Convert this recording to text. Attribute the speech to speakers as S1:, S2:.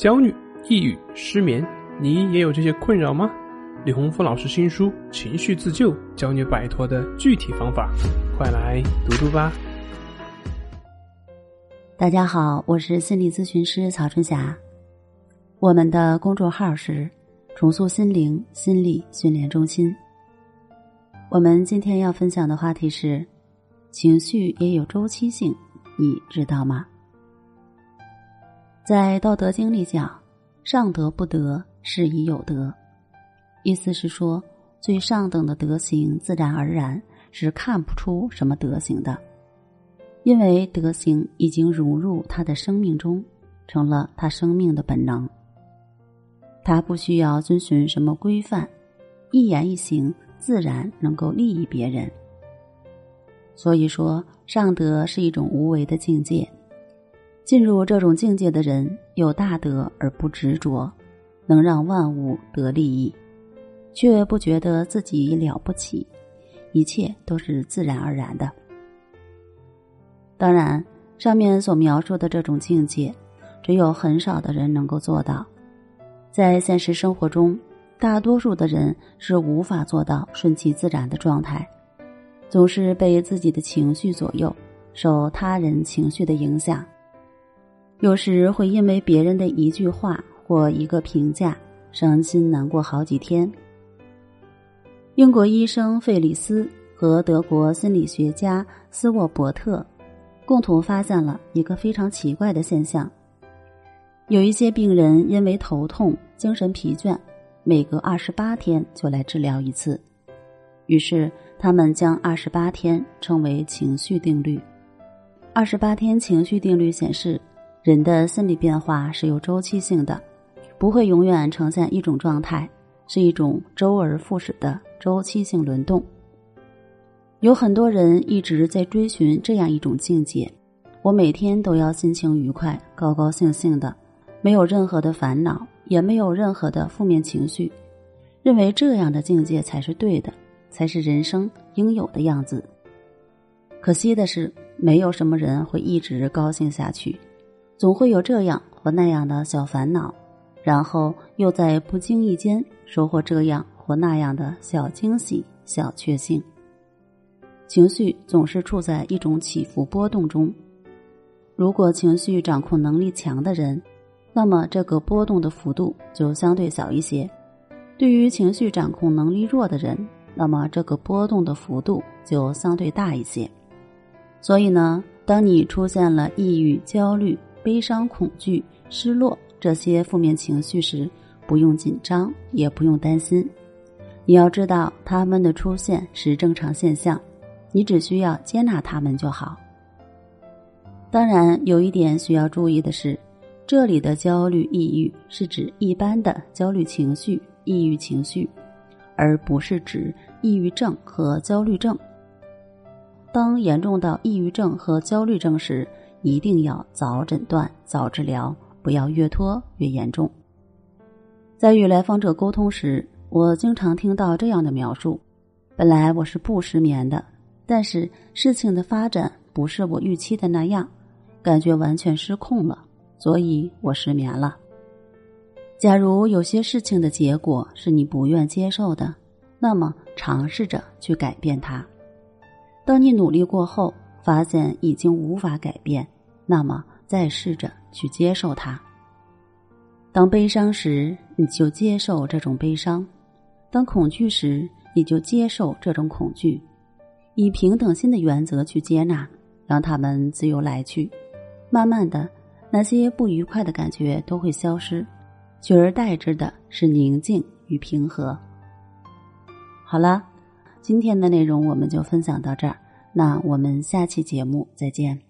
S1: 焦虑、抑郁、失眠，你也有这些困扰吗？李洪福老师新书《情绪自救》教你摆脱的具体方法，快来读读吧。
S2: 大家好，我是心理咨询师曹春霞，我们的公众号是“重塑心灵心理训练中心”。我们今天要分享的话题是：情绪也有周期性，你知道吗？在《道德经》里讲：“上德不德，是以有德。”意思是说，最上等的德行自然而然是看不出什么德行的，因为德行已经融入他的生命中，成了他生命的本能。他不需要遵循什么规范，一言一行自然能够利益别人。所以说，上德是一种无为的境界。进入这种境界的人有大德而不执着，能让万物得利益，却不觉得自己了不起，一切都是自然而然的。当然，上面所描述的这种境界，只有很少的人能够做到。在现实生活中，大多数的人是无法做到顺其自然的状态，总是被自己的情绪左右，受他人情绪的影响。有时会因为别人的一句话或一个评价，伤心难过好几天。英国医生费里斯和德国心理学家斯沃伯特共同发现了一个非常奇怪的现象：有一些病人因为头痛、精神疲倦，每隔二十八天就来治疗一次。于是他们将二十八天称为情绪定律。二十八天情绪定律显示。人的心理变化是有周期性的，不会永远呈现一种状态，是一种周而复始的周期性轮动。有很多人一直在追寻这样一种境界：我每天都要心情愉快、高高兴兴的，没有任何的烦恼，也没有任何的负面情绪，认为这样的境界才是对的，才是人生应有的样子。可惜的是，没有什么人会一直高兴下去。总会有这样或那样的小烦恼，然后又在不经意间收获这样或那样的小惊喜、小确幸。情绪总是处在一种起伏波动中。如果情绪掌控能力强的人，那么这个波动的幅度就相对小一些；对于情绪掌控能力弱的人，那么这个波动的幅度就相对大一些。所以呢，当你出现了抑郁、焦虑，悲伤、恐惧、失落这些负面情绪时，不用紧张，也不用担心。你要知道，他们的出现是正常现象，你只需要接纳他们就好。当然，有一点需要注意的是，这里的焦虑、抑郁是指一般的焦虑情绪、抑郁情绪，而不是指抑郁症和焦虑症。当严重到抑郁症和焦虑症时，一定要早诊断、早治疗，不要越拖越严重。在与来访者沟通时，我经常听到这样的描述：本来我是不失眠的，但是事情的发展不是我预期的那样，感觉完全失控了，所以我失眠了。假如有些事情的结果是你不愿接受的，那么尝试着去改变它。当你努力过后。发现已经无法改变，那么再试着去接受它。当悲伤时，你就接受这种悲伤；当恐惧时，你就接受这种恐惧。以平等心的原则去接纳，让他们自由来去。慢慢的，那些不愉快的感觉都会消失，取而代之的是宁静与平和。好了，今天的内容我们就分享到这儿。那我们下期节目再见。